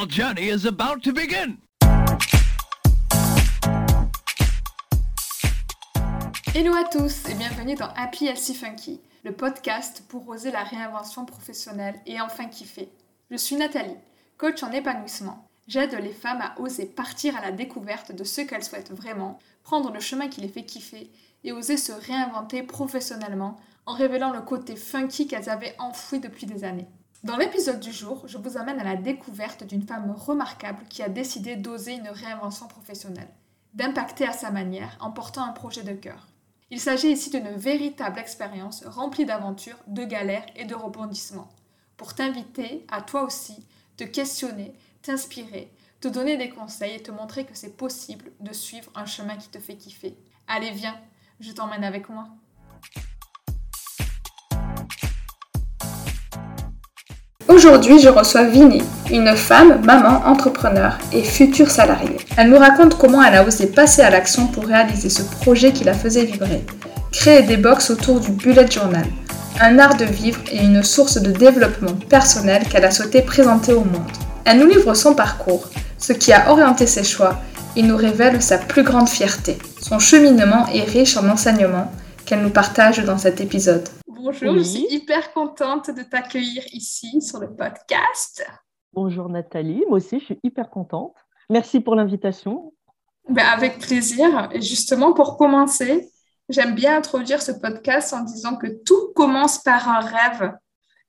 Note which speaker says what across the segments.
Speaker 1: Your journey is about to begin.
Speaker 2: Hello à tous et bienvenue dans Happy Healthy Funky, le podcast pour oser la réinvention professionnelle et enfin kiffer. Je suis Nathalie, coach en épanouissement. J'aide les femmes à oser partir à la découverte de ce qu'elles souhaitent vraiment, prendre le chemin qui les fait kiffer et oser se réinventer professionnellement en révélant le côté funky qu'elles avaient enfoui depuis des années. Dans l'épisode du jour, je vous amène à la découverte d'une femme remarquable qui a décidé d'oser une réinvention professionnelle, d'impacter à sa manière en portant un projet de cœur. Il s'agit ici d'une véritable expérience remplie d'aventures, de galères et de rebondissements, pour t'inviter à toi aussi te questionner, t'inspirer, te donner des conseils et te montrer que c'est possible de suivre un chemin qui te fait kiffer. Allez, viens, je t'emmène avec moi. Aujourd'hui, je reçois Vinnie, une femme, maman, entrepreneur et future salariée. Elle nous raconte comment elle a osé passer à l'action pour réaliser ce projet qui la faisait vibrer. Créer des box autour du bullet journal, un art de vivre et une source de développement personnel qu'elle a souhaité présenter au monde. Elle nous livre son parcours, ce qui a orienté ses choix et nous révèle sa plus grande fierté. Son cheminement est riche en enseignements qu'elle nous partage dans cet épisode. Bonjour, je suis hyper contente de t'accueillir ici sur le podcast.
Speaker 3: Bonjour Nathalie, moi aussi je suis hyper contente. Merci pour l'invitation.
Speaker 2: Ben, avec plaisir. Et justement, pour commencer, j'aime bien introduire ce podcast en disant que tout commence par un rêve.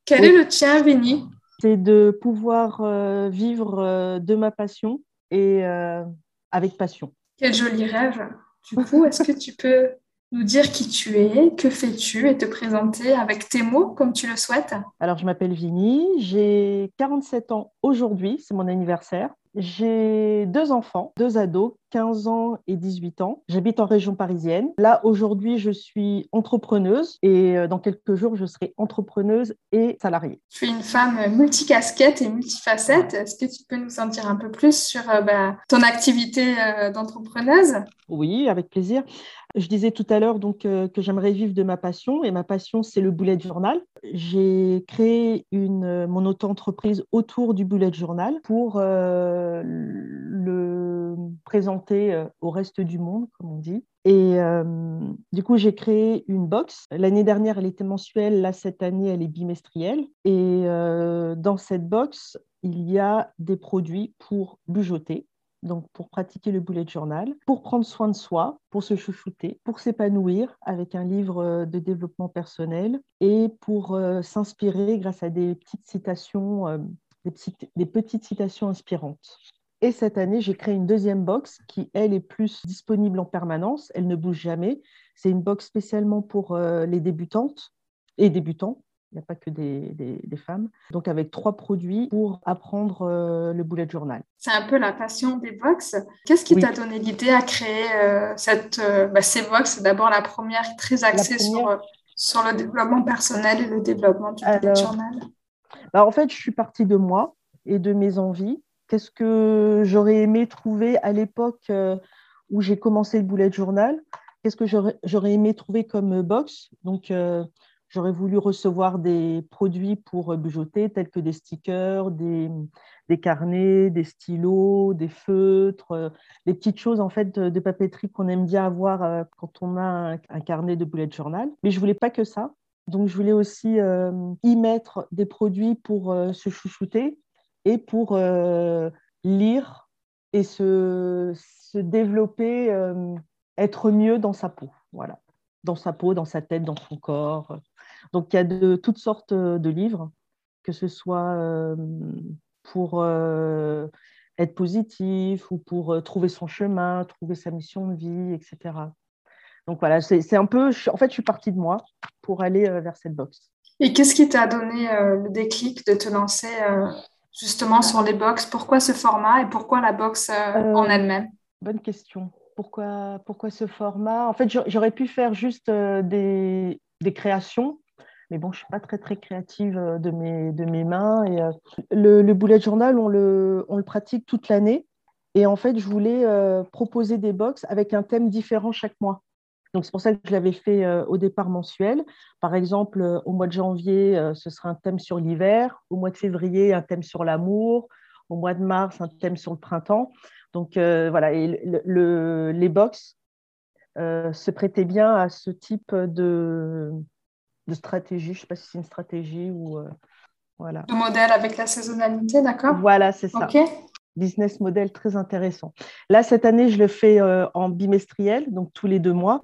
Speaker 2: Quel est le tien, Vinny?
Speaker 3: C'est de pouvoir euh, vivre euh, de ma passion et euh, avec passion.
Speaker 2: Quel joli rêve. Du coup, est-ce que tu peux nous dire qui tu es, que fais-tu et te présenter avec tes mots comme tu le souhaites.
Speaker 3: Alors, je m'appelle Vini, j'ai 47 ans aujourd'hui, c'est mon anniversaire. J'ai deux enfants, deux ados, 15 ans et 18 ans. J'habite en région parisienne. Là, aujourd'hui, je suis entrepreneuse et euh, dans quelques jours, je serai entrepreneuse et salariée.
Speaker 2: Tu es une femme multicasquette et multifacette. Est-ce que tu peux nous en dire un peu plus sur euh, bah, ton activité euh, d'entrepreneuse?
Speaker 3: Oui, avec plaisir. Je disais tout à l'heure donc que j'aimerais vivre de ma passion et ma passion c'est le bullet journal. J'ai créé une mon auto-entreprise autour du bullet journal pour le présenter au reste du monde comme on dit. Et du coup, j'ai créé une box. L'année dernière, elle était mensuelle. Là, cette année, elle est bimestrielle. Et dans cette box, il y a des produits pour bujoter donc pour pratiquer le bullet journal, pour prendre soin de soi, pour se chouchouter, pour s'épanouir avec un livre euh, de développement personnel et pour euh, s'inspirer grâce à des petites citations, euh, des, des petites citations inspirantes. Et cette année, j'ai créé une deuxième box qui, elle, est plus disponible en permanence. Elle ne bouge jamais. C'est une box spécialement pour les débutantes et débutants il n'y a pas que des, des, femmes. Donc avec trois produits pour apprendre euh, le bullet journal.
Speaker 2: C'est un peu la passion des box. Qu'est-ce qui t'a donné l'idée à créer euh, cette, euh, bah, ces box? D'abord la première très axée Sur, sur le développement personnel et le développement du bullet journal.
Speaker 3: Bah, en fait, je suis partie de moi et de mes envies. Qu'est-ce que j'aurais aimé trouver à l'époque où j'ai commencé le bullet journal? Qu'est-ce que j'aurais aimé trouver comme box? Donc J'aurais voulu recevoir des produits pour bujoter, tels que des stickers, des, carnets, des stylos, des feutres, euh, des petites choses en fait de, papeterie qu'on aime bien avoir euh, quand on a un, carnet de bullet journal. Mais je voulais pas que ça. Donc je voulais aussi euh, y mettre des produits pour se chouchouter et pour lire et se, se développer, être mieux dans sa peau. Voilà dans sa peau, dans sa tête, dans son corps. Donc il y a de toutes sortes euh, de livres, que ce soit euh, pour euh, être positif ou pour trouver son chemin, trouver sa mission de vie, etc. Donc voilà, c'est un peu, en fait, je suis partie de moi pour aller vers cette box.
Speaker 2: Et qu'est-ce qui t'a donné le déclic de te lancer justement sur les box Pourquoi ce format et pourquoi la box en elle-même?
Speaker 3: Bonne question. Pourquoi, pourquoi ce format? En fait, j'aurais pu faire juste des, des créations mais bon, je ne suis pas très, très créative euh, de mes, de mes mains. Et, euh, le, le, bullet journal, on le, on le pratique toute l'année. Et en fait, je voulais euh, proposer des box avec un thème différent chaque mois. Donc, c'est pour ça que je l'avais fait au départ mensuel. Par exemple, au mois de janvier, ce sera un thème sur l'hiver. Au mois de février, un thème sur l'amour. au mois de mars, un thème sur le printemps. Donc voilà, et les box se prêtaient bien à ce type de, de stratégie. Je ne sais pas si c'est une stratégie ou voilà.
Speaker 2: Le modèle avec la saisonnalité, d'accord?
Speaker 3: Voilà, c'est ça. Business model très intéressant. Là, cette année, je le fais en bimestriel, donc tous les deux mois.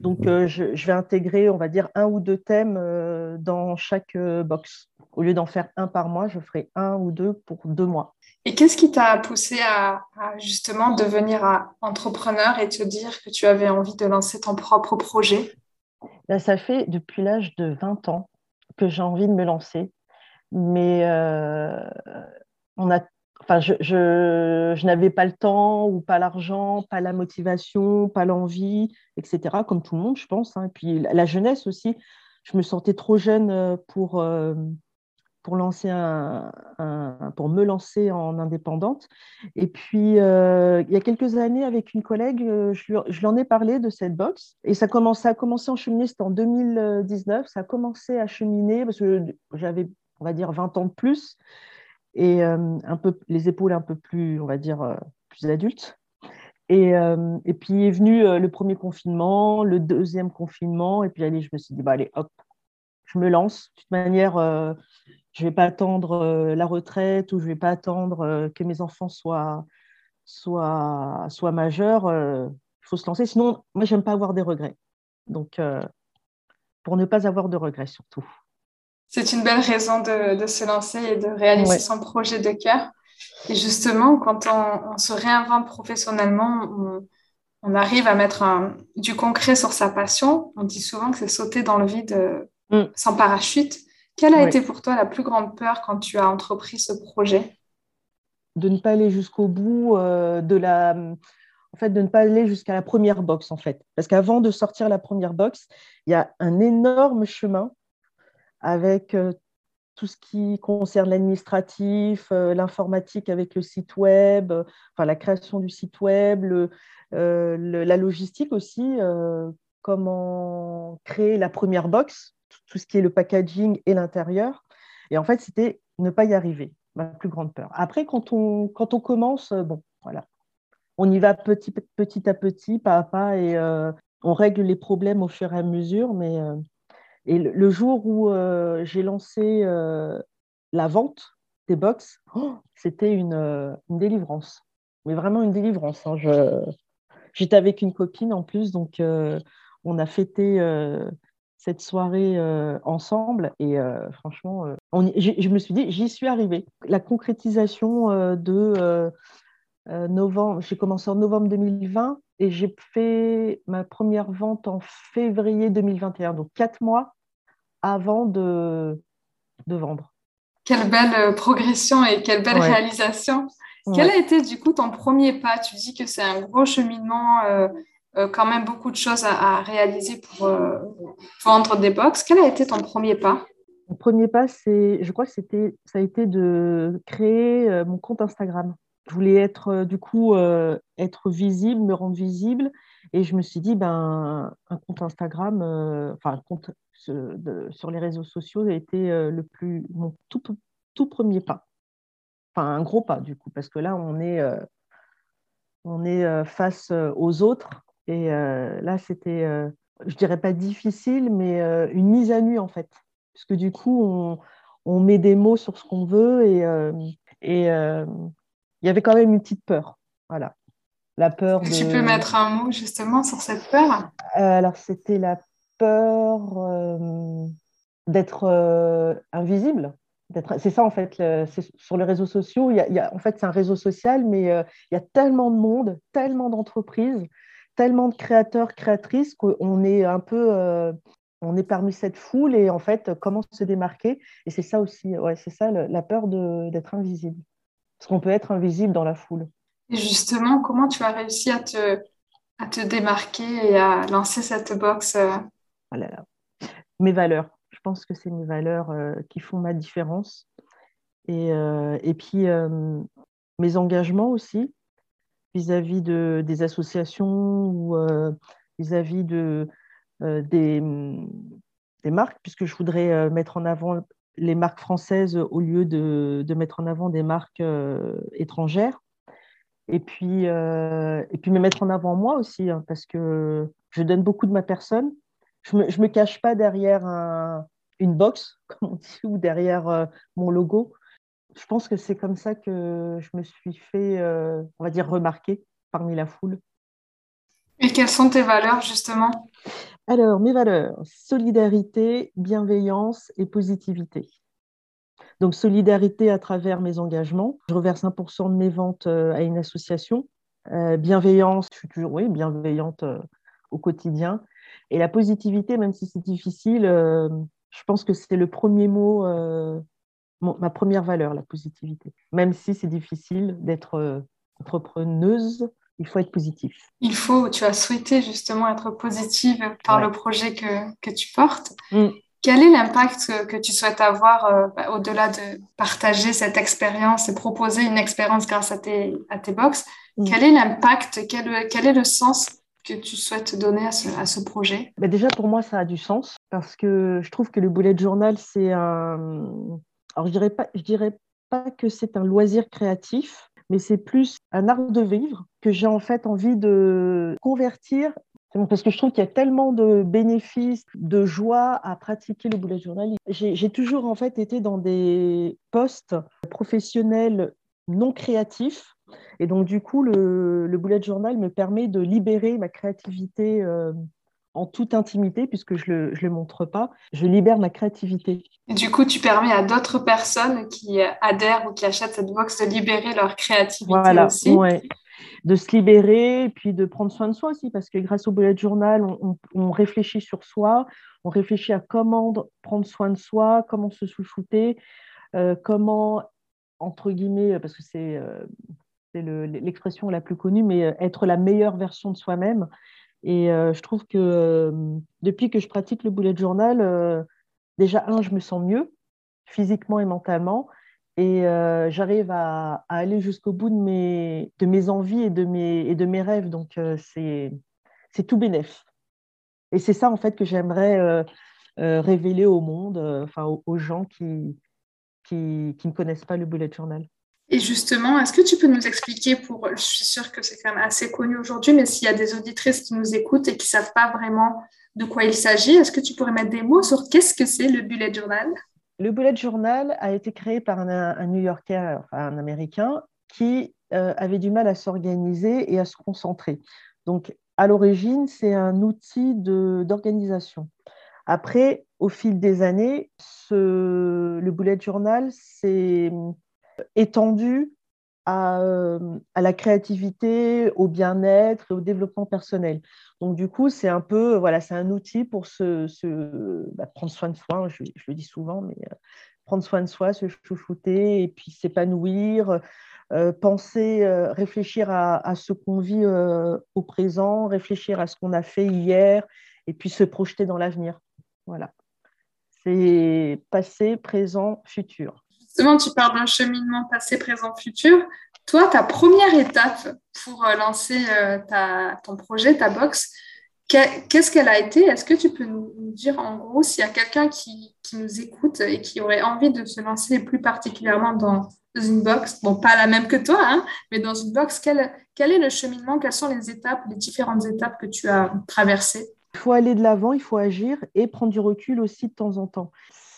Speaker 3: Donc, euh, je, vais intégrer, on va dire, un ou deux thèmes euh, dans chaque euh, box. Au lieu d'en faire un par mois, je ferai un ou deux pour deux mois.
Speaker 2: Et qu'est-ce qui t'a poussé à, justement devenir entrepreneur et te dire que tu avais envie de lancer ton propre projet?
Speaker 3: Ben, Ça fait depuis l'âge de 20 ans que j'ai envie de me lancer. Mais on a Enfin, je, je, n'avais pas le temps ou pas l'argent, pas la motivation, pas l'envie, etc., comme tout le monde, je pense. Hein. Et puis la, jeunesse aussi, je me sentais trop jeune euh, pour, euh, pour, lancer un, pour me lancer en indépendante. Et puis, euh, il y a quelques années, avec une collègue, je lui, je lui, en ai parlé de cette box. Et ça, commence, ça a commencé à cheminer, c'était en 2019, ça a commencé à cheminer parce que j'avais, on va dire, 20 ans de plus et euh, un peu les épaules un peu plus, on va dire, euh, plus adultes. Et, euh, et, puis est venu le premier confinement, le deuxième confinement, et puis allez, je me suis dit, bah, allez, hop, je me lance. De toute manière, je ne vais pas attendre la retraite ou je ne vais pas attendre que mes enfants soient, soient, soient majeurs. Il faut se lancer. Sinon, moi, j'aime pas avoir des regrets. Donc, pour ne pas avoir de regrets surtout.
Speaker 2: C'est une belle raison de, se lancer et de réaliser son projet de cœur. Et justement, quand on, se réinvente professionnellement, on, arrive à mettre du concret sur sa passion. On dit souvent que c'est sauter dans le vide mm. sans parachute. Quelle a été pour toi la plus grande peur quand tu as entrepris ce projet?
Speaker 3: De ne pas aller jusqu'au bout euh, de la... En fait, de ne pas aller jusqu'à la première box, en fait. Parce qu'avant de sortir la première box, il y a un énorme chemin avec euh, tout ce qui concerne l'administratif, euh, l'informatique avec le site web, enfin la création du site web, euh, la logistique aussi, comment créer la première box, tout, ce qui est le packaging et l'intérieur. Et en fait, c'était ne pas y arriver, ma plus grande peur. Après, quand on, quand on commence, bon, voilà, on y va petit, petit à petit, pas à pas, et on règle les problèmes au fur et à mesure, mais et le, jour où euh, j'ai lancé euh, la vente des box, oh, c'était une, euh, une, délivrance. Mais vraiment une délivrance. Hein. J'étais avec une copine en plus, donc on a fêté cette soirée ensemble. Et franchement, je me suis dit, j'y suis arrivée. La concrétisation de novembre, j'ai commencé en novembre 2020 et j'ai fait ma première vente en février 2021, donc quatre mois avant de, de vendre.
Speaker 2: Quelle belle euh, progression et quelle belle réalisation. Quel a été du coup ton premier pas? Tu dis que c'est un gros cheminement, euh, euh, quand même beaucoup de choses à, réaliser pour vendre des box. Quel a été ton premier pas?
Speaker 3: Mon premier pas, c'est, je crois que c'était, ça a été de créer mon compte Instagram. Je voulais être du coup être visible, me rendre visible, et je me suis dit ben un compte Instagram, enfin un compte sur les réseaux sociaux a été euh, le plus, mon tout, premier pas. Enfin, un gros pas, du coup, parce que là, on est, euh, on est euh, face aux autres. Et là, c'était, je dirais pas difficile, mais une mise à nu, en fait. Parce que du coup, on, met des mots sur ce qu'on veut et et il y avait quand même une petite peur. Voilà.
Speaker 2: La peur de... Tu peux mettre un mot justement sur cette peur?
Speaker 3: Alors, c'était la peur euh, d'être euh, invisible. C'est ça en fait, sur les réseaux sociaux, il y a, en fait c'est un réseau social, mais euh, il y a tellement de monde, tellement d'entreprises, tellement de créateurs, créatrices qu'on est un peu, on est parmi cette foule et en fait comment se démarquer? Et c'est ça aussi, ouais, c'est ça la peur d'être invisible, parce qu'on peut être invisible dans la foule.
Speaker 2: Et justement, comment tu as réussi à te, démarquer et à lancer cette box
Speaker 3: Oh mes valeurs. Je pense que c'est mes valeurs euh, qui font ma différence. Et, euh, puis, euh, mes engagements aussi vis-à-vis de, des associations ou vis-à-vis de, des, marques, puisque je voudrais mettre en avant les marques françaises au lieu de mettre en avant des marques étrangères. Et puis, et puis me mettre en avant moi aussi, hein, parce que je donne beaucoup de ma personne. Je ne me, je me cache pas derrière un, une box, comme on dit, ou derrière mon logo je pense que c'est comme ça que je me suis fait, euh, on va dire, remarquer parmi la foule.
Speaker 2: Et quelles sont tes valeurs, justement?
Speaker 3: Alors, mes valeurs, solidarité, bienveillance et positivité. Donc, solidarité à travers mes engagements. Je reverse 1% de mes ventes euh, à une association. Euh, bienveillance, je suis toujours oui, bienveillante au quotidien. Et la positivité, même si c'est difficile, je pense que c'est le premier mot ma première valeur, la positivité. Même si c'est difficile d'être euh, entrepreneuse, il faut être positif.
Speaker 2: Il faut, tu as souhaité justement être positive par le projet que, que tu portes. Mm. Quel est l'impact que, tu souhaites avoir euh, bah, au-delà de partager cette expérience et proposer une expérience grâce à tes, à tes box mm. Quel est l'impact quel, quel, est le sens que tu souhaites donner à ce, à ce projet?
Speaker 3: Bah, Déjà, pour moi, ça a du sens parce que je trouve que le bullet journal, c'est un, alors, je dirais pas, je dirais pas que c'est un loisir créatif, mais c'est plus un art de vivre que j'ai en fait envie de convertir parce que je trouve qu'il y a tellement de bénéfices, de joie à pratiquer le bullet journal. J'ai toujours en fait été dans des postes professionnels non créatifs. Et donc, du coup, le, le bullet journal me permet de libérer ma créativité euh, en toute intimité, puisque je ne le, le, montre pas, je libère ma créativité.
Speaker 2: Et du coup, tu permets à d'autres personnes qui adhèrent ou qui achètent cette box de libérer leur créativité
Speaker 3: voilà,
Speaker 2: aussi.
Speaker 3: Ouais. De se libérer, et puis de prendre soin de soi aussi, parce que grâce au bullet journal, on, réfléchit sur soi, on réfléchit à comment prendre soin de soi, comment se chouchouter, euh, comment, entre guillemets, parce que c'est euh, l'expression la plus connue, mais euh, être la meilleure version de soi-même. Et euh, je trouve que euh, depuis que je pratique le bullet journal, euh, déjà, un, je me sens mieux physiquement et mentalement. Et j'arrive à, aller jusqu'au bout de mes, envies et de mes, rêves. Donc, c'est tout bénef. Et c'est ça, en fait, que j'aimerais révéler au monde, enfin, aux, gens qui, ne connaissent pas le bullet journal.
Speaker 2: Et justement, est-ce que tu peux nous expliquer, je suis sûre que c'est quand même assez connu aujourd'hui, mais s'il y a des auditrices qui nous écoutent et qui ne savent pas vraiment de quoi il s'agit, est-ce que tu pourrais mettre des mots sur qu'est-ce que c'est le bullet journal?
Speaker 3: Le bullet journal a été créé par un, New-Yorkais, enfin un Américain, qui euh, avait du mal à s'organiser et à se concentrer. Donc, à l'origine, c'est un outil d'organisation. Après, au fil des années, le bullet journal, c'est étendu à, euh, à, la créativité, au bien-être et au développement personnel. Donc, du coup, c'est un peu, voilà, c'est un outil pour se, bah, prendre soin de soi, je, je, le dis souvent, mais euh, prendre soin de soi, se chouchouter et puis s'épanouir, euh, penser, réfléchir à, ce qu'on vit au présent, réfléchir à ce qu'on a fait hier et puis se projeter dans l'avenir. Voilà. C'est passé, présent, futur
Speaker 2: justement, tu parles d'un cheminement passé, présent, futur. Toi, ta première étape pour euh, lancer euh, ton projet, ta box, qu'est-ce qu'elle a été? Est-ce que tu peux nous dire en gros s'il y a quelqu'un qui, qui, nous écoute et qui aurait envie de se lancer plus particulièrement dans une box, bon, pas la même que toi, hein, mais dans une box, quel, quel est le cheminement? Quelles sont les étapes, les différentes étapes que tu as traversées?
Speaker 3: Il faut aller de l'avant, il faut agir et prendre du recul aussi de temps en temps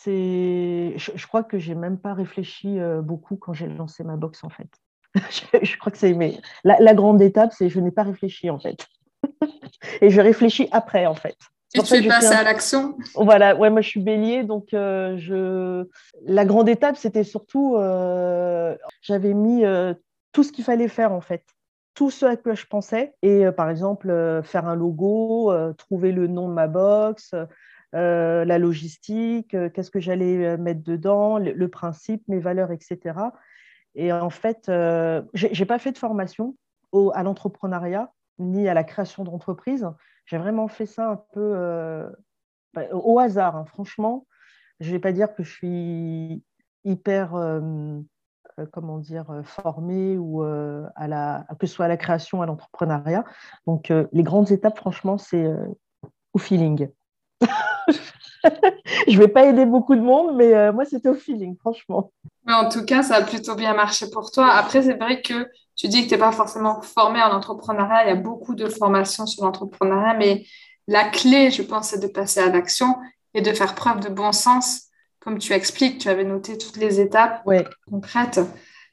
Speaker 3: je, crois que j'ai même pas réfléchi euh, beaucoup quand j'ai lancé ma box en fait. je, crois que c'est mais la, grande étape, c'est je n'ai pas réfléchi en fait. et je réfléchis après en fait.
Speaker 2: Et tu es passé à l'action?
Speaker 3: Voilà, ouais, moi je suis bélier, donc euh, je... la grande étape, c'était surtout, euh, j'avais mis tout ce qu'il fallait faire en fait, tout ce à quoi je pensais, et par exemple faire un logo, trouver le nom de ma box, euh, la logistique, euh, qu'est-ce que j'allais euh, mettre dedans, le, principe, mes valeurs, etc. Et en fait, je n'ai pas fait de formation à l'entrepreneuriat ni à la création d'entreprise. J'ai vraiment fait ça un peu bah, au hasard. Hein. Franchement, je ne vais pas dire que je suis hyper comment dire, formée ou à la, que ce soit à la création, à l'entrepreneuriat. Donc, les grandes étapes, franchement, c'est au feeling. je ne vais pas aider beaucoup de monde, mais euh, moi, c'était au feeling, franchement.
Speaker 2: Mais en tout cas, ça a plutôt bien marché pour toi. Après, c'est vrai que tu dis que tu n'es pas forcément formé en entrepreneuriat. Il y a beaucoup de formations sur l'entrepreneuriat, mais la clé, je pense, c'est de passer à l'action et de faire preuve de bon sens. Comme tu expliques, tu avais noté toutes les étapes concrètes.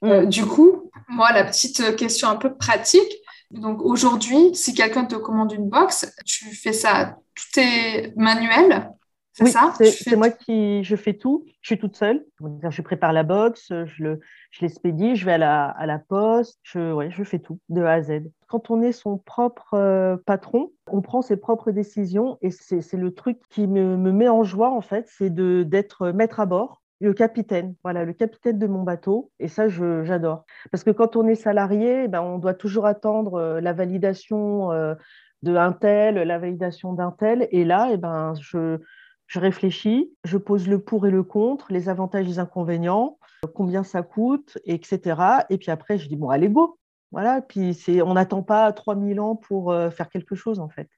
Speaker 2: Mm. Euh, du coup, moi, la petite question un peu pratique. Donc aujourd'hui, si quelqu'un te commande une box, tu fais ça, tout est manuel
Speaker 3: c'est ça? C'est moi qui je fais tout. Je suis toute seule. Je prépare la box, je, le, je l'expédie, je vais à la, à la poste. Je, ouais, je fais tout de A à Z. Quand on est son propre euh, patron, on prend ses propres décisions et c'est, le truc qui me, me, met en joie en fait, c'est de, d'être maître à bord le capitaine, voilà, le capitaine de mon bateau. Et ça, j'adore. Parce que quand on est salarié, ben, on doit toujours attendre euh, la validation euh, d'un tel, la validation d'un tel. Et là, eh ben, je, je réfléchis, je pose le pour et le contre, les avantages et les inconvénients, combien ça coûte, etc. Et puis après, je dis, bon, allez, go. Voilà, puis on n'attend pas 3000 ans pour euh, faire quelque chose, en fait.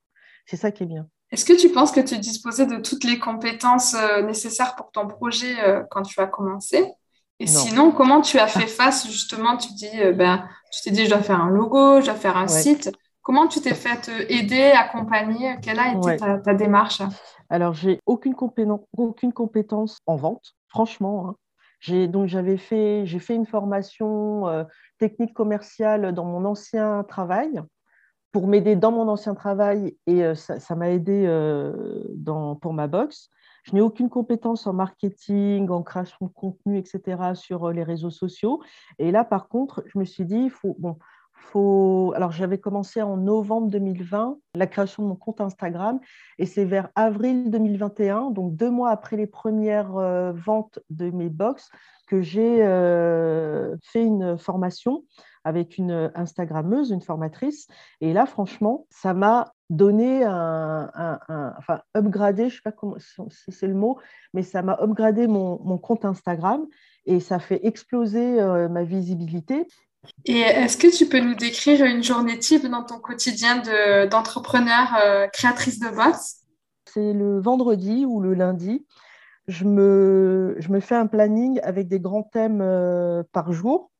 Speaker 3: C'est ça qui est bien.
Speaker 2: Est-ce que tu penses que tu disposais de toutes les compétences euh, nécessaires pour ton projet euh, quand tu as commencé? Et sinon, comment tu as fait face, justement, tu dis, ben, tu t'es dit, je dois faire un logo, je dois faire un site. Comment tu t'es fait aider, accompagner? Quelle a été ta démarche?
Speaker 3: Alors, j'ai aucune, aucune compétence en vente, franchement. Hein. J'ai donc j'avais fait j'ai fait une formation euh, technique commerciale dans mon ancien travail pour m'aider dans mon ancien travail et euh, ça m'a aidé euh, dans, pour ma box. Je n'ai aucune compétence en marketing, en création de contenu, etc. sur les réseaux sociaux. Et là, par contre, je me suis dit, faut bon, faut... Alors, j'avais commencé en novembre 2020 la création de mon compte Instagram et c'est vers avril 2021, donc deux mois après les premières euh, ventes de mes box, que j'ai euh, fait une formation avec une Instagrammeuse, une formatrice. Et là, franchement, ça m'a donné un, enfin, upgradé, je ne sais pas comment, si c'est le mot, mais ça m'a upgradé mon, mon, compte Instagram et ça fait exploser euh, ma visibilité.
Speaker 2: Et est-ce que tu peux nous décrire une journée type dans ton quotidien d'entrepreneur euh, créatrice de box
Speaker 3: C'est le vendredi ou le lundi. Je me, je me fais un planning avec des grands thèmes euh, par jour.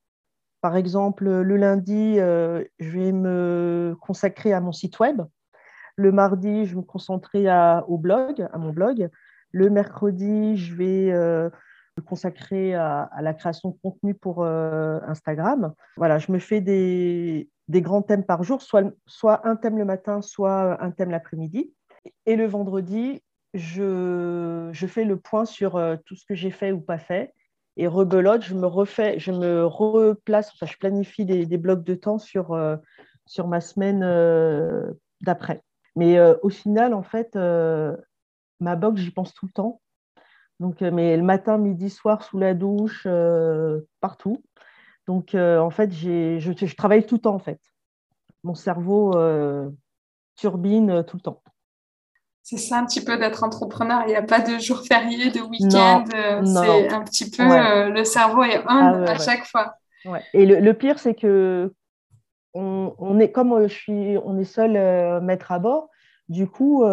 Speaker 3: Par exemple, le lundi, euh, je vais me consacrer à mon site web. Le mardi, je vais me concentrer au blog, à mon blog. Le mercredi, je vais consacré à, la création de contenu pour euh, Instagram. Voilà, je me fais des, grands thèmes par jour, soit, un thème le matin, soit un thème l'après-midi. Et le vendredi, je, fais le point sur euh, tout ce que j'ai fait ou pas fait. Et rebelote, je me refais, je me replace, enfin, je planifie des, blocs de temps sur, euh, sur ma semaine d'après. Mais au final, en fait, ma box, j'y pense tout le temps. Donc, euh, mais le matin, midi, soir, sous la douche, euh, partout. Donc, euh, en fait, je, je, travaille tout le temps, en fait. Mon cerveau turbine tout le temps.
Speaker 2: C'est ça un petit peu d'être entrepreneur. Il n'y a pas de jour férié, de week-end. C'est un petit peu le cerveau est on ah à chaque fois.
Speaker 3: Et le, pire, c'est que on, est comme je suis, on est seul maître à bord. Du coup,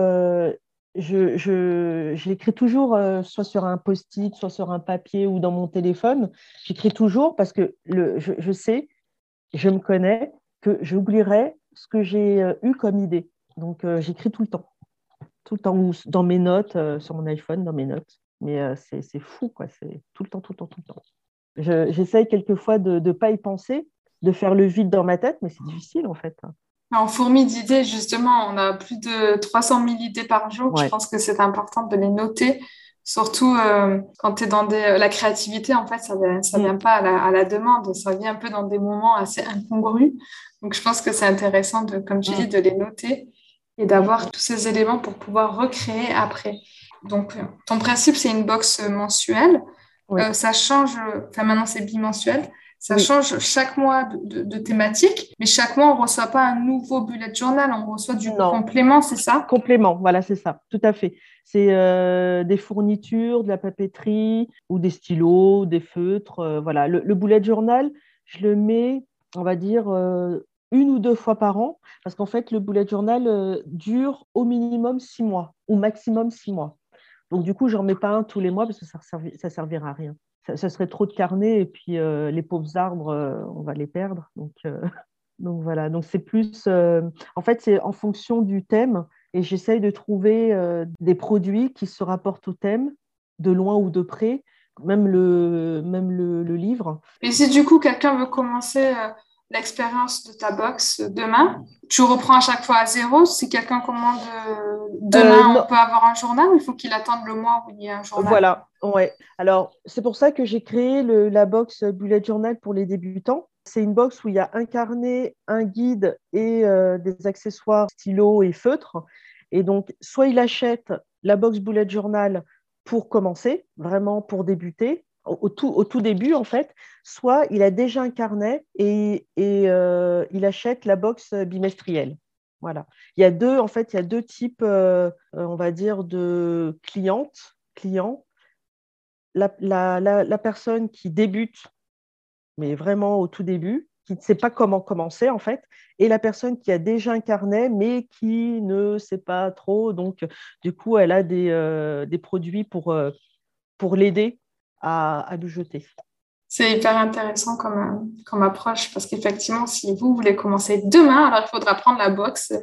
Speaker 3: je, je, j'écris toujours euh, soit sur un post-it, soit sur un papier ou dans mon téléphone. J'écris toujours parce que le, je, je, sais, je me connais, que j'oublierai ce que j'ai euh, eu comme idée. Donc, euh, j'écris tout le temps. Tout le temps, dans mes notes, sur mon iPhone, dans mes notes. Mais c'est, c'est fou, quoi. C'est tout le temps, tout le temps, tout le temps. j'essaye quelquefois de ne pas y penser, de faire le vide dans ma tête, mais c'est difficile, en fait.
Speaker 2: En fourmi d'idées, justement, on a plus de 300 000 idées par jour. Je pense que c'est important de les noter, surtout euh, quand tu es dans des... la créativité, en fait, ça ne ça vient mm. pas à la, demande, ça vient un peu dans des moments assez incongrus. Donc, je pense que c'est intéressant, de, comme tu mm. dis, de les noter et d'avoir tous ces éléments pour pouvoir recréer après. Donc, ton principe, c'est une box mensuelle. Euh, ça change, enfin maintenant c'est bimensuel. Ça change chaque mois de, thématique, mais chaque mois, on ne reçoit pas un nouveau bullet journal, on reçoit du complément, c'est ça?
Speaker 3: Complément, voilà, c'est ça, tout à fait. C'est euh, des fournitures, de la papeterie, ou des stylos, des feutres. Euh, voilà. Le, bullet journal, je le mets, on va dire, euh, une ou deux fois par an, parce qu'en fait, le bullet journal dure au minimum six mois, ou maximum six mois. Donc, du coup, je n'en mets pas un tous les mois parce que ça ne servira à rien. Ça, serait trop de carnet et puis les pauvres arbres, on va les perdre. Donc, donc voilà. Donc, c'est plus. en fait, c'est en fonction du thème et j'essaye de trouver des produits qui se rapportent au thème de loin ou de près même le, même le, livre.
Speaker 2: Et si du coup quelqu'un veut commencer euh, l'expérience de ta box demain, tu reprends à chaque fois à zéro. Si quelqu'un commande euh, demain, euh, on peut avoir un journal ou il faut qu'il attende le mois où il y a un journal?
Speaker 3: Voilà, ouais. Alors, c'est pour ça que j'ai créé le, la box Bullet Journal pour les débutants. C'est une box où il y a un carnet, un guide et des accessoires stylos et feutres. Et donc, soit il achète la box Bullet Journal pour commencer, vraiment pour débuter, au tout, au tout début en fait, soit il a déjà un carnet et, euh, il achète la box bimestrielle. Voilà. Il y a deux, en fait, il y a deux types, euh, on va dire, de clientes, clients. La, la, la, personne qui débute, mais vraiment au tout début, qui ne sait pas comment commencer en fait, et la personne qui a déjà un carnet mais qui ne sait pas trop. Donc, du coup, elle a des, euh, des produits pour, euh, pour l'aider à, à le jeter.
Speaker 2: C'est hyper intéressant comme, comme approche parce qu'effectivement, si vous voulez commencer demain, alors il faudra prendre la box.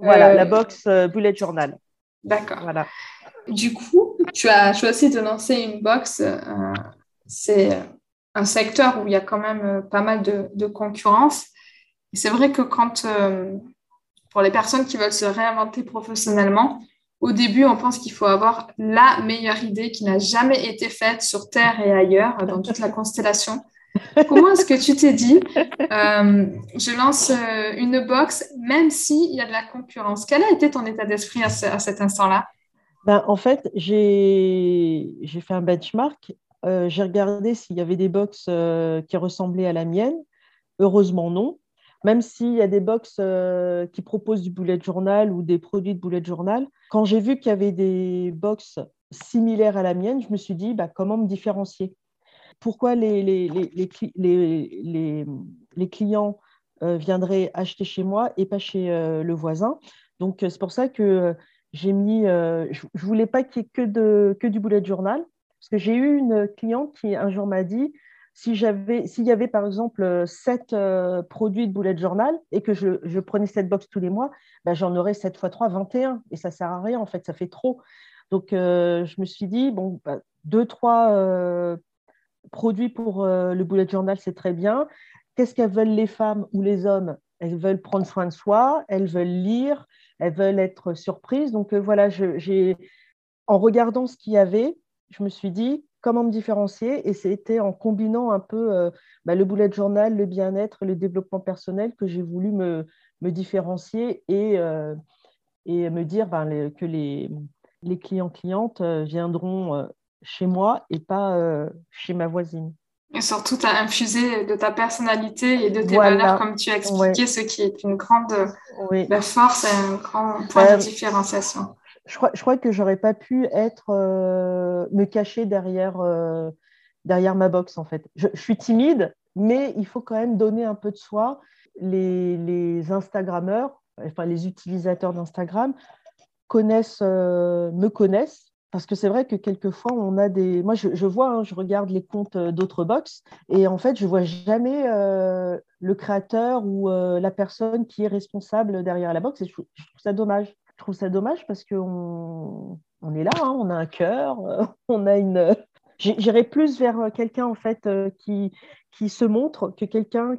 Speaker 3: Voilà, la euh, box Bullet Journal.
Speaker 2: D'accord. Voilà. Du coup, tu as choisi de lancer une box. c'est un secteur où il y a quand même pas mal de, de concurrence c'est vrai que quand, euh, pour les personnes qui veulent se réinventer professionnellement, au début, on pense qu'il faut avoir la meilleure idée qui n'a jamais été faite sur Terre et ailleurs, dans toute la constellation. Comment est-ce que tu t'es dit, euh, je lance euh, une box, même s'il y a de la concurrence? Quel a été ton état d'esprit à, cet instant-là?
Speaker 3: Ben, En fait, j'ai fait un benchmark. j'ai regardé s'il y avait des box qui ressemblaient à la mienne. Heureusement, non même s'il y a des box euh, qui proposent du bullet journal ou des produits de bullet journal, quand j'ai vu qu'il y avait des box similaires à la mienne, je me suis dit bah, comment me différencier? Pourquoi les, clients euh, viendraient acheter chez moi et pas chez euh, le voisin? Donc, c'est pour ça que j'ai mis. je ne voulais pas qu'il y ait que, de, que du bullet journal. Parce que j'ai eu une cliente qui un jour m'a dit si j'avais, s'il y avait par exemple euh, sept euh, produits de bullet journal et que je, prenais cette box tous les mois, ben, j'en aurais 7 fois 3, 21. Et ça ne sert à rien, en fait, ça fait trop. Donc, euh, je me suis dit, bon, bah, deux, trois produits pour le bullet journal, c'est très bien. Qu'est-ce qu'elles veulent les femmes ou les hommes? Elles veulent prendre soin de soi, elles veulent lire, elles veulent être surprises. Donc, voilà, j'ai, en regardant ce qu'il y avait, je me suis dit, comment me différencier. Et c'était en combinant un peu euh, bah, le bullet journal, le bien-être, le développement personnel que j'ai voulu me, me, différencier et, euh, et me dire ben, que les, les clients-clientes euh, viendront chez moi et pas chez ma voisine.
Speaker 2: Et surtout, tu as infusé de ta personnalité et de tes valeurs, comme tu as expliqué, ce qui est une grande bah, force et un grand point de différenciation
Speaker 3: je crois, je crois que j'aurais pas pu être euh, me cacher derrière euh, derrière ma box en fait. Je, suis timide, mais il faut quand même donner un peu de soi. Les, les Instagrammeurs, enfin les utilisateurs d'Instagram connaissent, euh, me connaissent parce que c'est vrai que quelquefois on a des. Moi, je, vois, hein, je regarde les comptes d'autres box et en fait, je vois jamais le créateur ou la personne qui est responsable derrière la box et je trouve ça dommage je trouve ça dommage parce qu'on on est là, hein, on a un cœur, on a une. J'irais plus vers quelqu'un en fait euh, qui, qui se montre que quelqu'un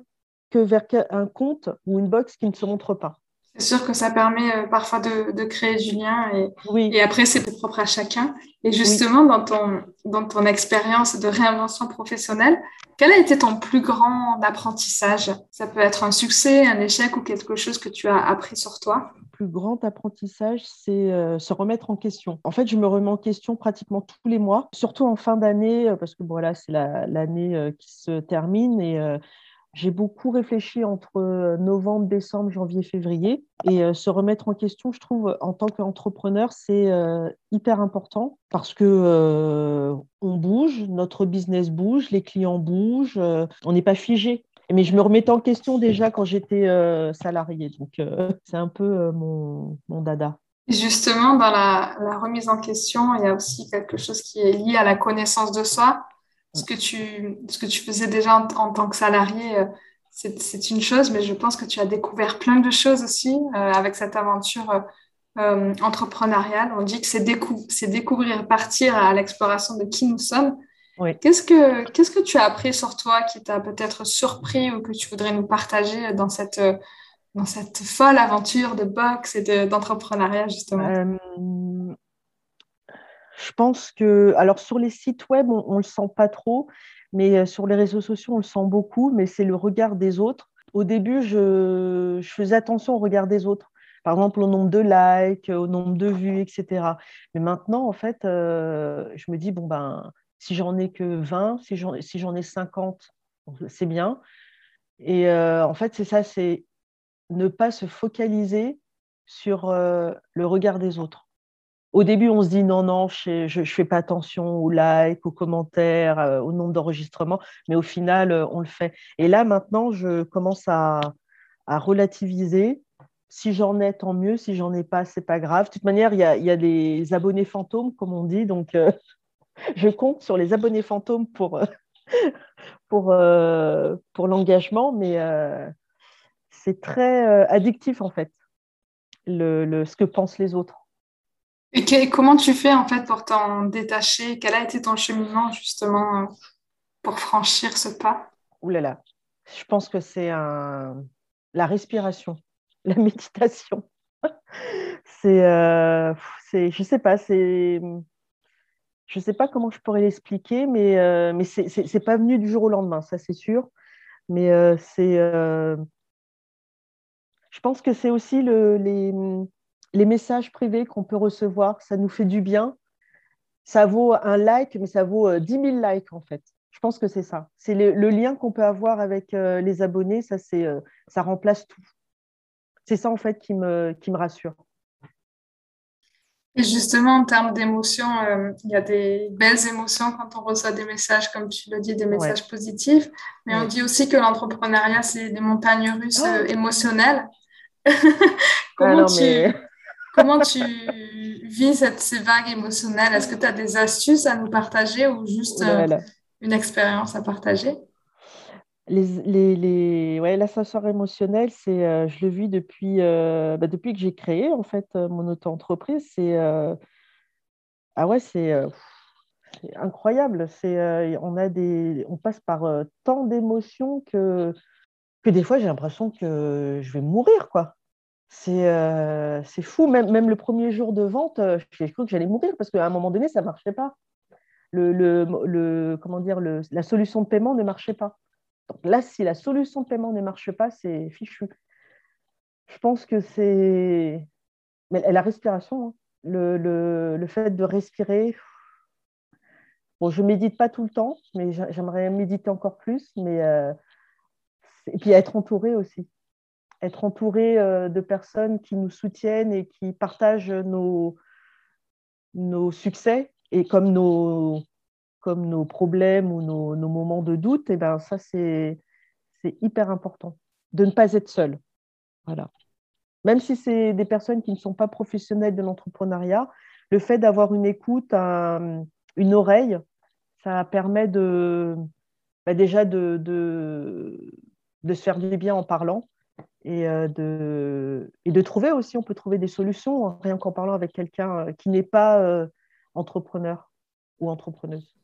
Speaker 3: que vers un compte ou une box qui ne se montre pas.
Speaker 2: C'est sûr que ça permet euh, parfois de, de, créer du lien et, oui. et après c'est propre à chacun. Et justement, dans ton, dans ton expérience de réinvention professionnelle, quel a été ton plus grand apprentissage? Ça peut être un succès, un échec ou quelque chose que tu as appris sur toi?
Speaker 3: Plus grand apprentissage, c'est euh, se remettre en question. En fait, je me remets en question pratiquement tous les mois, surtout en fin d'année, euh, parce que voilà, c'est l'année euh, qui se termine et j'ai beaucoup réfléchi entre novembre, décembre, janvier, février. Et se remettre en question, je trouve, en tant qu'entrepreneur, c'est hyper important parce que on bouge, notre business bouge, les clients bougent, on n'est pas figé. Mais je me remettais en question déjà quand j'étais euh, salariée. Donc, euh, c'est un peu euh, mon, mon, dada.
Speaker 2: Justement, dans la, remise en question, il y a aussi quelque chose qui est lié à la connaissance de soi. Ce que tu, ce que tu faisais déjà en, tant que salarié, euh, c'est une chose, mais je pense que tu as découvert plein de choses aussi euh, avec cette aventure euh, entrepreneuriale. On dit que c'est découvrir, partir à l'exploration de qui nous sommes. Qu'est-ce que qu'est-ce que tu as appris sur toi qui t'a peut-être surpris ou que tu voudrais nous partager dans cette dans cette folle aventure de boxe et d'entrepreneuriat, justement? Euh,
Speaker 3: Je pense que, alors sur les sites web, on ne le sent pas trop, mais euh, sur les réseaux sociaux, on le sent beaucoup, mais c'est le regard des autres. Au début, je, je, faisais attention au regard des autres. Par exemple, au nombre de likes, au nombre de vues, etc. Mais maintenant, en fait, euh, je me dis, bon, ben, si j'en ai que 20, si j'en si ai 50, c'est bien. Et en fait, c'est ça, c'est ne pas se focaliser sur euh, le regard des autres. Au début, on se dit non, non, je ne fais pas attention aux likes, aux commentaires, euh, au nombre d'enregistrements, mais au final, euh, on le fait. Et là, maintenant, je commence à, relativiser. Si j'en ai, tant mieux. Si j'en ai pas, c'est pas grave. De toute manière, il y a, des abonnés fantômes, comme on dit. Donc, je compte sur les abonnés fantômes pour, pour, pour l'engagement. Mais c'est très euh, addictif en fait, le, ce que pensent les autres.
Speaker 2: Et comment tu fais en fait pour t'en détacher? Quel a été ton cheminement justement euh, pour franchir ce pas?
Speaker 3: Ouh là là, je pense que c'est un... la respiration, la méditation. c'est, euh, c'est, je sais pas, c'est, je sais pas comment je pourrais l'expliquer, mais euh, c'est, c'est, pas venu du jour au lendemain, ça c'est sûr. Mais c'est je pense que c'est aussi les, messages privés qu'on peut recevoir. Ça nous fait du bien. Ça vaut un like, mais ça vaut 10 euh, 000 likes en fait. Je pense que c'est ça. C'est le, lien qu'on peut avoir avec euh, les abonnés. Ça, euh, remplace tout. C'est ça en fait qui me rassure.
Speaker 2: Et justement, en termes d'émotions, il y a des belles émotions quand on reçoit des messages, comme tu le dis, des messages positifs. Mais on dit aussi que l'entrepreneuriat, c'est des montagnes russes oh. émotionnelles. comment, tu, comment tu vis cette, ces vagues émotionnelles? Est-ce que tu as des astuces à nous partager ou juste euh, une expérience à partager?
Speaker 3: Les, les, les... Ouais, l'ascenseur émotionnel, c'est, euh, je le vis depuis, euh, bah, depuis que j'ai créé en fait mon auto-entreprise. C'est, ah ouais, c'est, incroyable. C'est, on, a des, on passe par tant d'émotions que, que des fois j'ai l'impression que je vais mourir. quoi. Euh, c'est fou. Même, même le premier jour de vente, euh, j'ai cru que j'allais mourir parce qu'à un moment donné, ça ne marchait pas. Le, le, comment dire, la solution de paiement ne marchait pas. Donc là, si la solution de paiement ne marche pas, c'est fichu. Je pense que c'est mais la respiration, hein. le, fait de respirer. Bon, je médite pas tout le temps, mais j'aimerais méditer encore plus. Mais euh, et puis être entouré aussi être entouré euh, de personnes qui nous soutiennent et qui partagent nos, nos succès et comme nos, comme nos problèmes ou nos, moments de doute, et eh ben ça, c'est hyper important de ne pas être seul. Voilà. Même si c'est des personnes qui ne sont pas professionnelles de l'entrepreneuriat, le fait d'avoir une écoute, une oreille, ça permet de, bah, déjà de, de, de, se faire du bien en parlant et, euh, de, et de trouver aussi, on peut trouver des solutions, hein, rien qu'en parlant avec quelqu'un euh, qui n'est pas euh, entrepreneur ou entrepreneuse.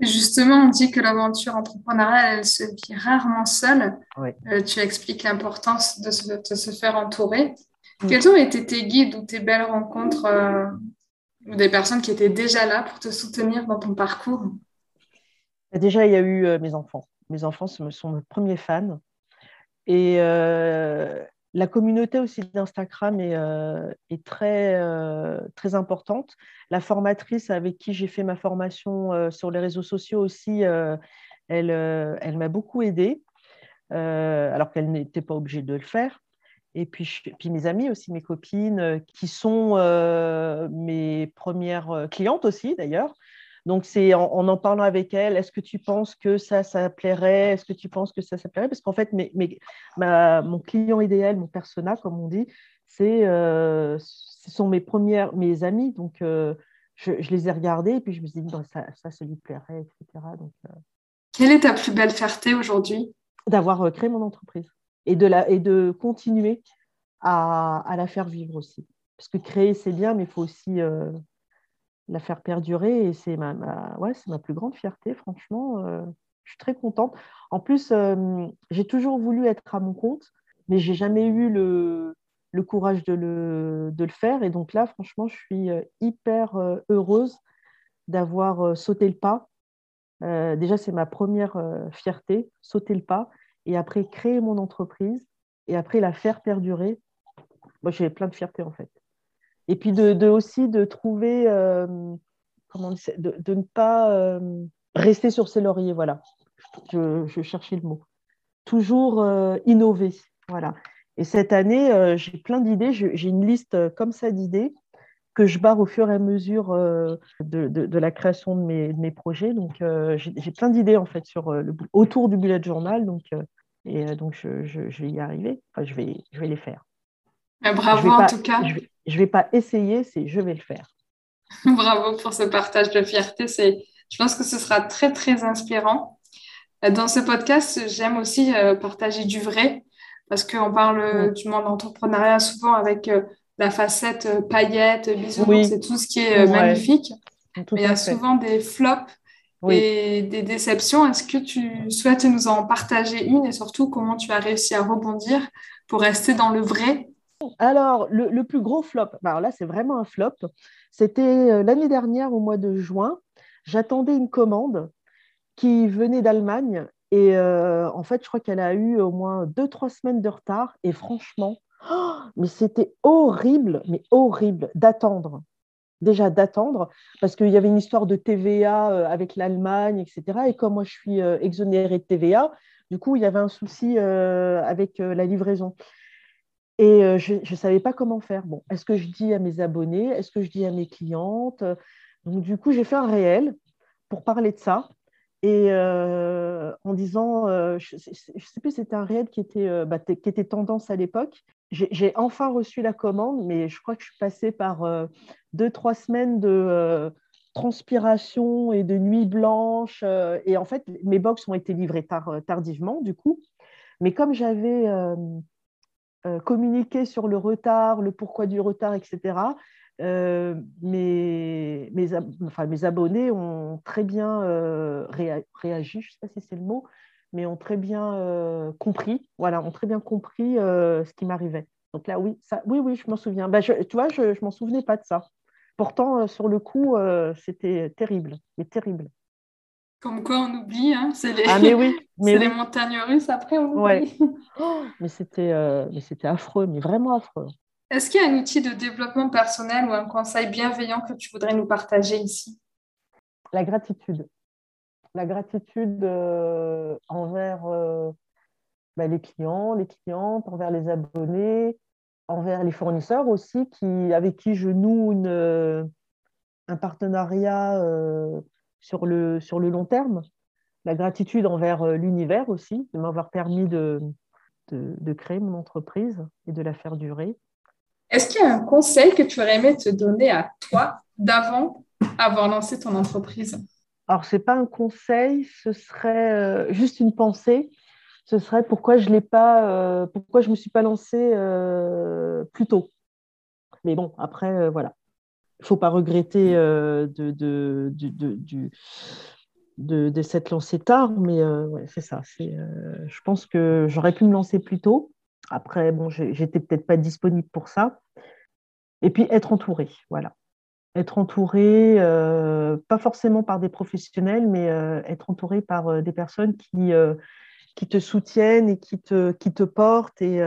Speaker 2: Justement, on dit que l'aventure entrepreneuriale, elle se vit rarement seule. tu expliques l'importance de se, de se, faire entourer. Quels ont été tes guides ou tes belles rencontres ou des personnes qui étaient déjà là pour te soutenir dans ton parcours?
Speaker 3: Déjà, il y a eu mes enfants. Mes enfants sont mes premiers fans. Et euh, la communauté aussi d'Instagram est, euh, très, euh, très importante. La formatrice avec qui j'ai fait ma formation sur les réseaux sociaux aussi, elle, elle m'a beaucoup aidée, alors qu'elle n'était pas obligée de le faire. Et puis, puis mes amis aussi, mes copines, qui sont mes premières clientes aussi d'ailleurs, donc, c'est en, en, parlant avec elle, est-ce que tu penses que ça, ça plairait? Est-ce que tu penses que ça, ça plairait? Parce qu'en fait, mes, mon client idéal, mon persona, comme on dit, c'est, euh, ce sont mes premières, mes amis, donc je, je, les ai regardés et puis je me suis dit, ça, ça, ça lui plairait, etc. Donc,
Speaker 2: Quelle est ta plus belle fierté aujourd'hui?
Speaker 3: D'avoir créé mon entreprise et de, la, et de continuer à, à la faire vivre aussi. Parce que créer, c'est bien, mais il faut aussi la faire perdurer et c'est ma, plus grande fierté, franchement. je suis très contente. En plus, j'ai toujours voulu être à mon compte, mais j'ai jamais eu le, courage de le, de le, faire. Et donc là, franchement, je suis hyper heureuse d'avoir sauté le pas. déjà, c'est ma première fierté, sauter le pas, et après créer mon entreprise, et après la faire perdurer. Moi, j'ai plein de fierté en fait. Et puis de, aussi de trouver, euh, comment de, de, ne pas euh, rester sur ses lauriers, voilà. Je, cherchais le mot. Toujours euh, innover, voilà. Et cette année, j'ai plein d'idées, j'ai une liste comme ça d'idées que je barre au fur et à mesure de, de, la création de mes, de mes projets. Donc, j'ai plein d'idées en fait sur autour du bullet journal. Donc, et donc, je, je, je, vais y arriver. Enfin, je vais, je vais les faire.
Speaker 2: Bravo en tout cas
Speaker 3: je ne vais pas essayer, c'est je vais le faire.
Speaker 2: Bravo pour ce partage de fierté. C'est, je pense que ce sera très, très inspirant. Dans ce podcast, j'aime aussi euh, partager du vrai parce qu'on parle du monde entrepreneuriat souvent avec euh, la facette euh, paillettes, bisounours c'est tout ce qui est magnifique. Mais il y a souvent des flops et des déceptions. Est-ce que tu souhaites nous en partager une et surtout comment tu as réussi à rebondir pour rester dans le vrai?
Speaker 3: Alors, le, plus gros flop, bah, alors là, c'est vraiment un flop. C'était euh, l'année dernière, au mois de juin. J'attendais une commande qui venait d'Allemagne. Et euh, en fait, je crois qu'elle a eu au moins deux, trois semaines de retard. Et franchement, oh, mais c'était horrible, mais horrible d'attendre. Déjà d'attendre, parce qu'il y avait une histoire de TVA euh, avec l'Allemagne, etc. Et comme moi, je suis exonérée de TVA, du coup, il y avait un souci avec la livraison. Et euh, je ne savais pas comment faire. Bon, est-ce que je dis à mes abonnés? Est-ce que je dis à mes clientes? Donc, du coup, j'ai fait un réel pour parler de ça. Et euh, en disant, euh, je ne sais plus, c'était un réel qui était, bah, qui était tendance à l'époque. J'ai enfin reçu la commande, mais je crois que je suis passée par deux, trois semaines de transpiration et de nuit blanche. et en fait, mes box ont été livrées tardivement, du coup. Mais comme j'avais euh, communiquer sur le retard, le pourquoi du retard, etc. Euh, mes, abonnés ont très bien euh, réagi, je ne sais pas si c'est le mot, mais ont très bien compris, voilà, ont très bien compris ce qui m'arrivait. Donc là, oui, oui, oui, je m'en souviens. Bah, tu vois, je ne m'en souvenais pas de ça. Pourtant, sur le coup, c'était terrible, mais terrible.
Speaker 2: Comme quoi on oublie, hein c'est les,
Speaker 3: ah, mais oui, mais
Speaker 2: les montagnes russes, après on oublie.
Speaker 3: Oh, mais c'était euh, affreux, mais vraiment affreux.
Speaker 2: Est-ce qu'il y a un outil de développement personnel ou un conseil bienveillant que tu voudrais nous partager ici?
Speaker 3: La gratitude. La gratitude euh, envers euh, bah, les clients, les clientes, envers les abonnés, envers les fournisseurs aussi, qui, avec qui je noue une, un partenariat sur le, sur le long terme. La gratitude envers euh, l'univers aussi, de m'avoir permis de, de, créer mon entreprise et de la faire durer.
Speaker 2: Est-ce qu'il y a un conseil que tu aurais aimé te donner à toi d'avant avoir lancé ton entreprise?
Speaker 3: Alors, ce n'est pas un conseil, ce serait euh, juste une pensée. Ce serait pourquoi je l'ai pas, euh, pourquoi je me suis pas lancée plus tôt. Mais bon, après, voilà il ne faut pas regretter euh, de, de, de, de, de s'être lancé tard, mais euh, ouais, c'est ça. Euh, je pense que j'aurais pu me lancer plus tôt. Après, bon, j'étais peut-être pas disponible pour ça. Et puis être entouré, voilà. Être entouré, pas forcément par des professionnels, mais être entouré par des personnes qui, qui te soutiennent et qui te, qui te portent et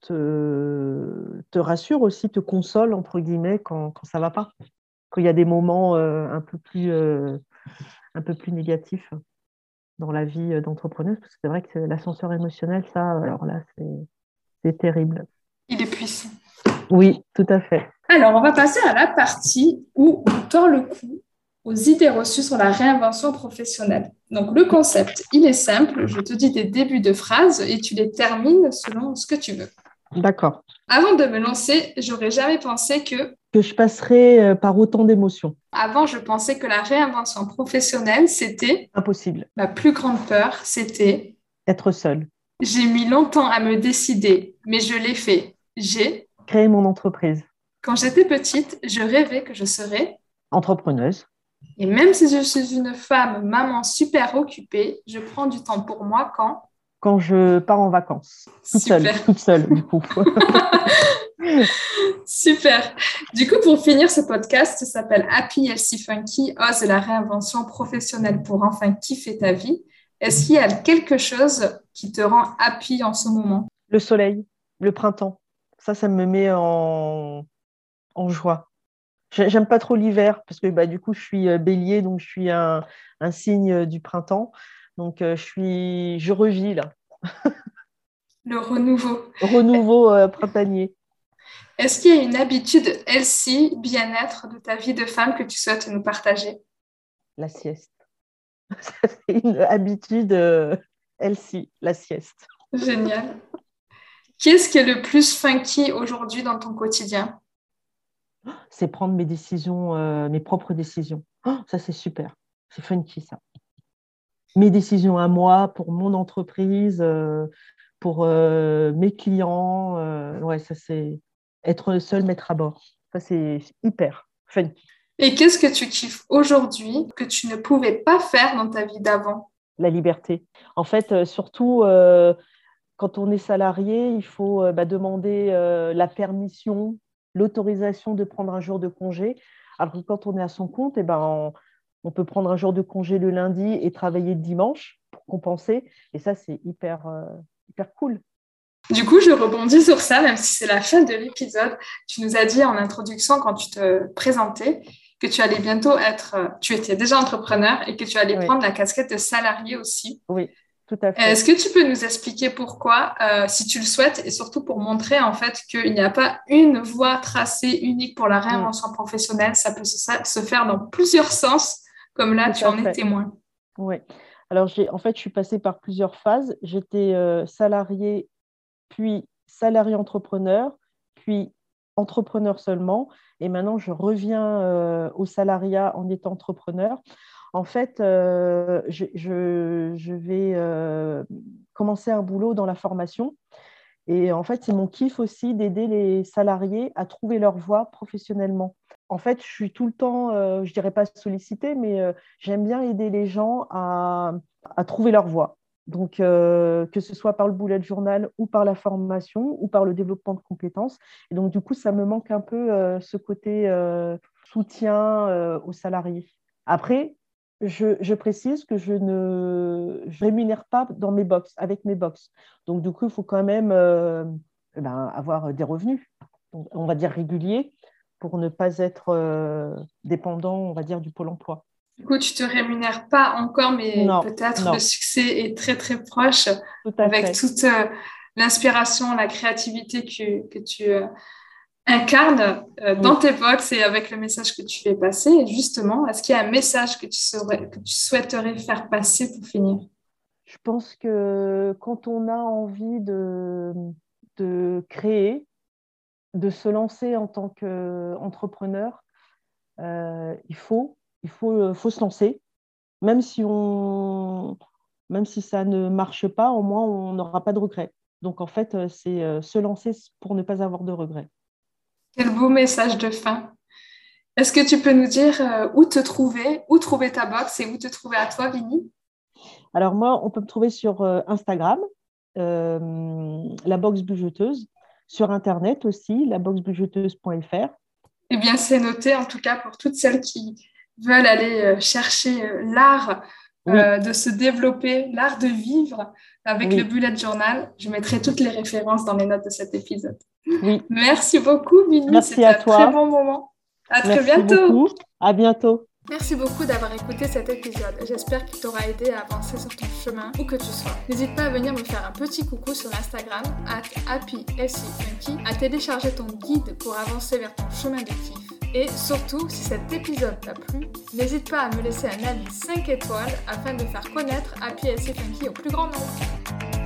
Speaker 3: te, te, rassure aussi, te console, entre guillemets, quand, quand ça ne va pas. Quand il y a des moments euh, un, peu plus, euh, un peu plus négatifs dans la vie d'entrepreneuse, parce que c'est vrai que l'ascenseur émotionnel, ça, alors là, c'est terrible.
Speaker 2: Il est puissant.
Speaker 3: Oui, tout à fait.
Speaker 2: Alors, on va passer à la partie où on tord le cou aux idées reçues sur la réinvention professionnelle. Donc, le concept, il est simple. Je te dis des débuts de phrases et tu les termines selon ce que tu veux.
Speaker 3: D'accord.
Speaker 2: Avant de me lancer, j'aurais jamais pensé que...
Speaker 3: Que je passerais euh, par autant d'émotions.
Speaker 2: Avant, je pensais que la réinvention professionnelle, c'était...
Speaker 3: Impossible.
Speaker 2: Ma plus grande peur, c'était...
Speaker 3: Être seule.
Speaker 2: J'ai mis longtemps à me décider, mais je l'ai fait. J'ai...
Speaker 3: Créer mon entreprise.
Speaker 2: Quand j'étais petite, je rêvais que je serais...
Speaker 3: Entrepreneuse.
Speaker 2: Et même si je suis une femme, maman super occupée, je prends du temps pour moi quand
Speaker 3: Quand je pars en vacances. Toute
Speaker 2: Super.
Speaker 3: seule, toute seule, du coup.
Speaker 2: Super. Du coup, pour finir ce podcast, ça s'appelle Happy Healthy Funky, ose la réinvention professionnelle pour enfin kiffer ta vie. Est-ce qu'il y a quelque chose qui te rend happy en ce moment?
Speaker 3: Le soleil, le printemps. Ça, ça me met en, en joie. J'ai- J'aime pas trop l'hiver parce que bah, du coup, je suis euh, bélier, donc je suis un, un signe euh, du printemps. Donc, euh, je suis, je revis là.
Speaker 2: Le renouveau.
Speaker 3: Renouveau euh, printanier.
Speaker 2: Est-ce qu'il y a une habitude healthy, bien-être de ta vie de femme que tu souhaites nous partager?
Speaker 3: La sieste. C'est une habitude euh, healthy, la sieste.
Speaker 2: Génial. Qu'est-ce qui est le plus funky aujourd'hui dans ton quotidien?
Speaker 3: C'est prendre mes décisions, euh, mes propres décisions. Oh, ça, c'est super. C'est funky, ça. Mes décisions à moi, pour mon entreprise, euh, pour euh, mes clients. euh, ouais, ça, c'est être seul, mettre à bord. Ça, c'est hyper funky.
Speaker 2: Et qu'est-ce que tu kiffes aujourd'hui que tu ne pouvais pas faire dans ta vie d'avant?
Speaker 3: La liberté. En fait, surtout, euh, quand on est salarié, il faut euh, bah, demander euh, la permission, l'autorisation de prendre un jour de congé. Alors que quand on est à son compte, eh ben, on, on peut prendre un jour de congé le lundi et travailler le dimanche pour compenser. Et ça, c'est hyper, euh, hyper cool.
Speaker 2: Du coup, je rebondis sur ça, même si c'est la fin de l'épisode. Tu nous as dit en introduction, quand tu te présentais, que tu allais bientôt être, euh, tu étais déjà entrepreneur et que tu allais
Speaker 3: Oui.
Speaker 2: prendre la casquette de salarié aussi.
Speaker 3: Oui, tout à fait.
Speaker 2: Est-ce que tu peux nous expliquer pourquoi, euh, si tu le souhaites, et surtout pour montrer en fait qu'il n'y a pas une voie tracée unique pour la réinvention professionnelle, ça peut se faire dans plusieurs sens, comme là
Speaker 3: Tout
Speaker 2: tu en es témoin.
Speaker 3: Oui. Alors, en fait, je suis passée par plusieurs phases. J'étais euh, salarié, puis salarié entrepreneur, puis entrepreneur seulement. Et maintenant, je reviens euh, au salariat en étant entrepreneur. En fait, euh, je, je- je vais euh, commencer un boulot dans la formation. Et en fait, c'est mon kiff aussi d'aider les salariés à trouver leur voie professionnellement. En fait, je suis tout le temps, euh, je dirais pas sollicitée, mais euh, j'aime bien aider les gens à, trouver leur voie. Donc, euh, que ce soit par le bullet journal ou par la formation ou par le développement de compétences. Et donc, du coup, ça me manque un peu euh, ce côté soutien aux salariés. Après, je, précise que je ne rémunère pas dans mes box, avec mes box. Donc, du coup, il faut quand même ben, avoir des revenus, on va dire réguliers, pour ne pas être euh, dépendant, on va dire, du pôle emploi.
Speaker 2: Du coup, tu te rémunères pas encore, mais peut-être le succès est très très proche
Speaker 3: Tout
Speaker 2: avec
Speaker 3: fait.
Speaker 2: toute euh, l'inspiration, la créativité que, que tu euh, incarnes dans tes box et avec le message que tu fais passer. Et justement, est-ce qu'il y a un message que tu, saurais- que tu souhaiterais faire passer pour finir?
Speaker 3: Je pense que quand on a envie de, de créer, de se lancer en tant qu'entrepreneur, euh, il faut, il faut, euh, faut se lancer. Même si, on, même si ça ne marche pas, au moins on n'aura pas de regrets. Donc en fait, euh, c'est se lancer pour ne pas avoir de regrets.
Speaker 2: Quel beau message de fin. Est-ce que tu peux nous dire où te trouver, où trouver ta box et où te trouver à toi, Vini?
Speaker 3: Alors moi, on peut me trouver sur Instagram, euh, la box bugeteuse, sur Internet aussi, laboxbugeteuse.fr.
Speaker 2: Eh bien, c'est noté en tout cas pour toutes celles qui veulent aller euh, chercher euh, l'art
Speaker 3: Oui.
Speaker 2: euh, de se développer, l'art de vivre avec
Speaker 3: Oui.
Speaker 2: le bullet journal. Je mettrai toutes les références dans les notes de cet épisode.
Speaker 3: Oui,
Speaker 2: Merci beaucoup, Vini.
Speaker 3: Merci à
Speaker 2: un
Speaker 3: toi.
Speaker 2: très bon moment. À très bientôt.
Speaker 3: beaucoup. À bientôt.
Speaker 2: Merci beaucoup d'avoir écouté cet épisode. J'espère qu'il t'aura aidé à avancer sur ton chemin où que tu sois. N'hésite pas à venir me faire un petit coucou sur Instagram, at à télécharger ton guide pour avancer vers ton chemin de kiff. Et surtout, si cet épisode t'a plu, n'hésite pas à me laisser un avis 5 étoiles afin de faire connaître Happy SC Funky au plus grand nombre.